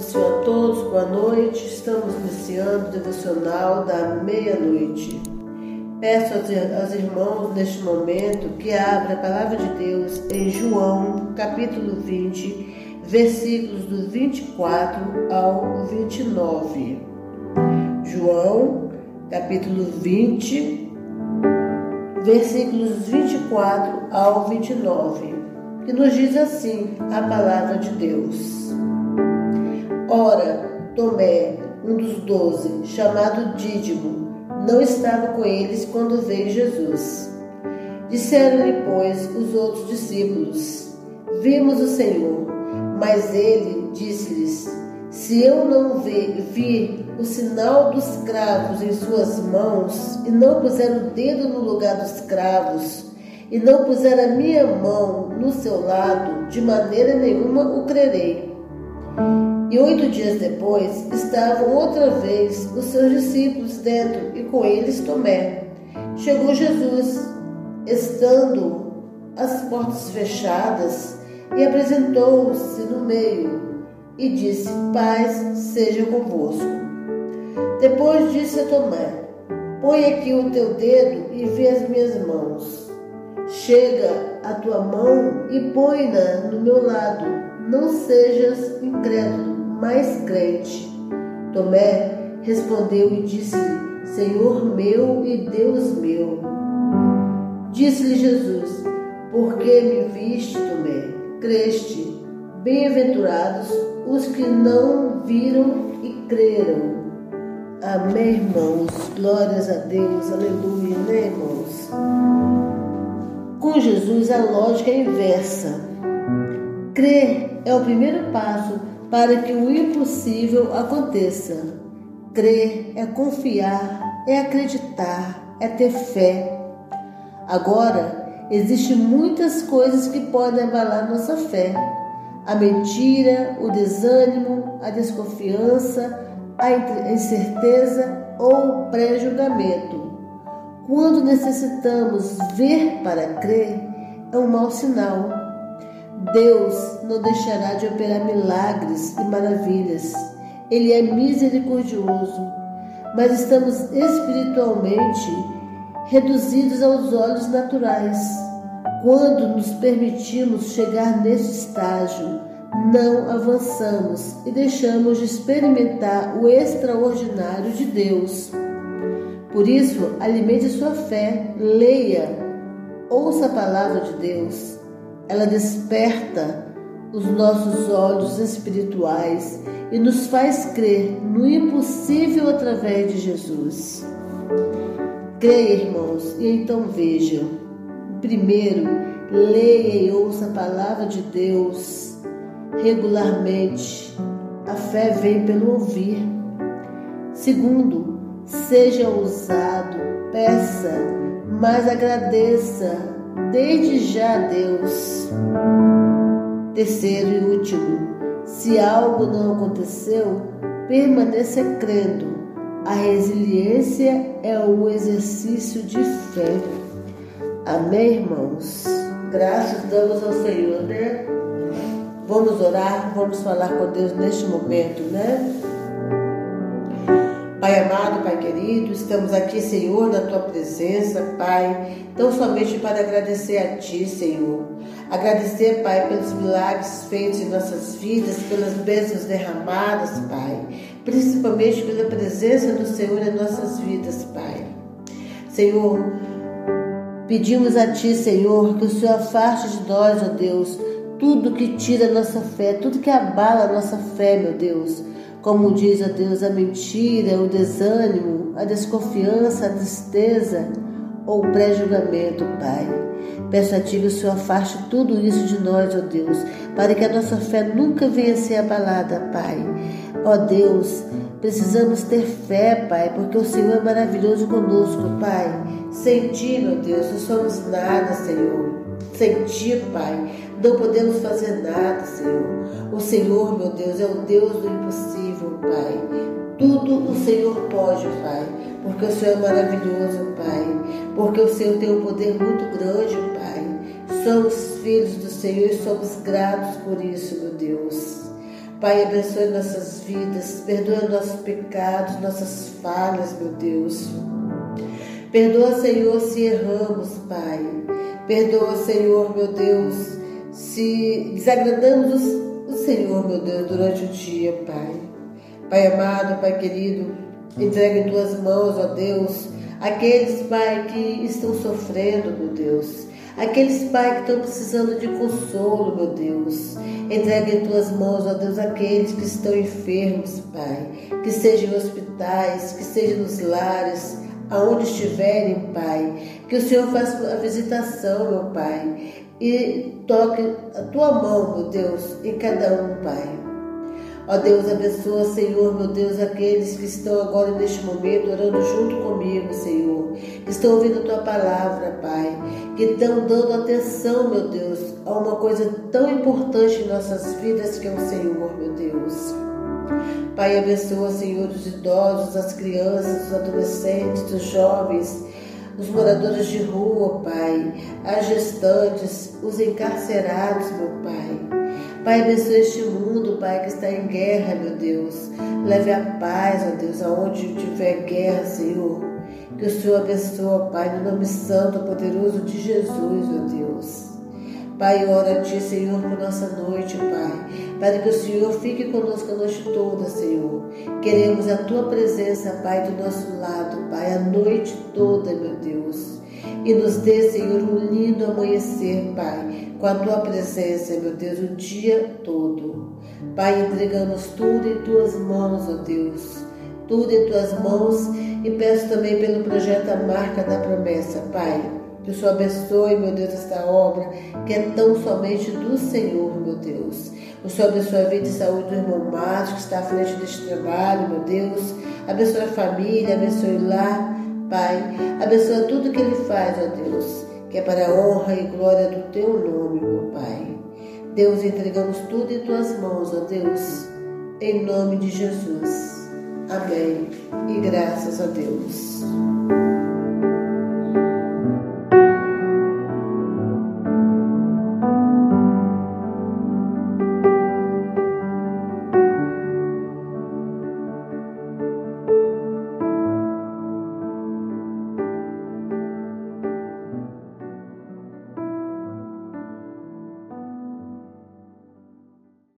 do Senhor a todos, boa noite. Estamos iniciando o devocional da meia-noite. Peço aos irmãos neste momento que abra a palavra de Deus em João, capítulo 20, versículos do 24 ao 29. João, capítulo 20, versículos 24 ao 29, que nos diz assim a palavra de Deus. Ora, Tomé, um dos doze, chamado Dídimo, não estava com eles quando veio Jesus. Disseram-lhe, pois, os outros discípulos: Vimos o Senhor. Mas ele disse-lhes: Se eu não vir o sinal dos cravos em suas mãos, e não puser o dedo no lugar dos cravos, e não puser a minha mão no seu lado, de maneira nenhuma o crerei. E oito dias depois estavam outra vez os seus discípulos dentro e com eles Tomé. Chegou Jesus, estando as portas fechadas, e apresentou-se no meio e disse: Paz seja convosco. Depois disse a Tomé: Põe aqui o teu dedo e vê as minhas mãos. Chega a tua mão e põe-na no meu lado. Não sejas incrédulo, mais crente. Tomé respondeu e disse-lhe: Senhor meu e Deus meu. Disse-lhe Jesus: Por que me viste, Tomé? Creste. Bem-aventurados os que não viram e creram. Amém, irmãos. Glórias a Deus. Aleluia, né, irmãos? Com Jesus a lógica é inversa. Crer é o primeiro passo para que o impossível aconteça. Crer é confiar, é acreditar, é ter fé. Agora, existem muitas coisas que podem abalar nossa fé. A mentira, o desânimo, a desconfiança, a incerteza ou o pré-julgamento. Quando necessitamos ver para crer, é um mau sinal Deus não deixará de operar milagres e maravilhas. Ele é misericordioso, mas estamos espiritualmente reduzidos aos olhos naturais. Quando nos permitimos chegar nesse estágio, não avançamos e deixamos de experimentar o extraordinário de Deus. Por isso, alimente sua fé, leia, ouça a palavra de Deus ela desperta os nossos olhos espirituais e nos faz crer no impossível através de Jesus. Creia, irmãos, e então vejam. Primeiro, leia e ouça a palavra de Deus regularmente. A fé vem pelo ouvir. Segundo, seja ousado, peça, mas agradeça desde já Deus. Terceiro e último, se algo não aconteceu, permaneça crendo. A resiliência é o exercício de fé. Amém, irmãos? Graças damos ao Senhor, né? Vamos orar, vamos falar com Deus neste momento, né? Pai amado, Pai querido, estamos aqui, Senhor, na tua presença, Pai, tão somente para agradecer a Ti, Senhor. Agradecer, Pai, pelos milagres feitos em nossas vidas, pelas bênçãos derramadas, Pai, principalmente pela presença do Senhor em nossas vidas, Pai. Senhor, pedimos a Ti, Senhor, que o Senhor afaste de nós, ó Deus, tudo que tira a nossa fé, tudo que abala a nossa fé, meu Deus como diz a Deus, a mentira, o desânimo, a desconfiança, a tristeza ou o pré-julgamento, Pai. Peço a Ti que o Senhor afaste tudo isso de nós, ó Deus, para que a nossa fé nunca venha a ser abalada, Pai. Ó Deus, precisamos ter fé, Pai, porque o Senhor é maravilhoso conosco, Pai. Sem Ti, meu Deus, não somos nada, Senhor. Sem Ti, Pai, não podemos fazer nada, Senhor. O Senhor, meu Deus, é o Deus do impossível, Senhor pode, Pai, porque o Senhor é maravilhoso, Pai. Porque o Senhor tem um poder muito grande, Pai. Somos filhos do Senhor e somos gratos por isso, meu Deus. Pai, abençoe nossas vidas, perdoa nossos pecados, nossas falhas, meu Deus. Perdoa, Senhor, se erramos, Pai. Perdoa, Senhor, meu Deus, se desagradamos o Senhor, meu Deus, durante o dia, Pai. Pai amado, Pai querido, entrega em tuas mãos, ó Deus, aqueles, Pai, que estão sofrendo, meu Deus. Aqueles, Pai, que estão precisando de consolo, meu Deus. Entrega em tuas mãos, ó Deus, aqueles que estão enfermos, Pai. Que sejam em hospitais, que sejam nos lares, aonde estiverem, Pai. Que o Senhor faça a visitação, meu Pai. E toque a tua mão, meu Deus, em cada um, Pai. Ó Deus, abençoa, Senhor, meu Deus, aqueles que estão agora neste momento orando junto comigo, Senhor, que estão ouvindo a tua palavra, Pai, que estão dando atenção, meu Deus, a uma coisa tão importante em nossas vidas que é o Senhor, meu Deus. Pai, abençoa, Senhor, os idosos, as crianças, os adolescentes, os jovens, os moradores de rua, Pai, as gestantes, os encarcerados, meu Pai. Pai, abençoe este mundo, Pai, que está em guerra, meu Deus. Leve a paz, ó Deus, aonde tiver guerra, Senhor. Que o Senhor abençoe, Pai, no nome santo, poderoso de Jesus, ó Deus. Pai, ora a Ti, Senhor, por nossa noite, Pai. Para que o Senhor fique conosco a noite toda, Senhor. Queremos a Tua presença, Pai, do nosso lado, Pai, a noite toda, meu Deus. E nos dê, Senhor, um lindo amanhecer, Pai, com a tua presença, meu Deus, o dia todo. Pai, entregamos tudo em tuas mãos, ó Deus, tudo em tuas mãos e peço também pelo projeto A Marca da Promessa, Pai. Que o Senhor abençoe, meu Deus, esta obra que é tão somente do Senhor, meu Deus. O Senhor abençoe a vida e saúde do irmão Márcio, que está à frente deste trabalho, meu Deus. Abençoe a família, abençoe lá, Pai. Abençoe tudo que ele faz, ó Deus que é para a honra e glória do teu nome, meu Pai. Deus, entregamos tudo em tuas mãos, ó Deus, em nome de Jesus. Amém. E graças a Deus.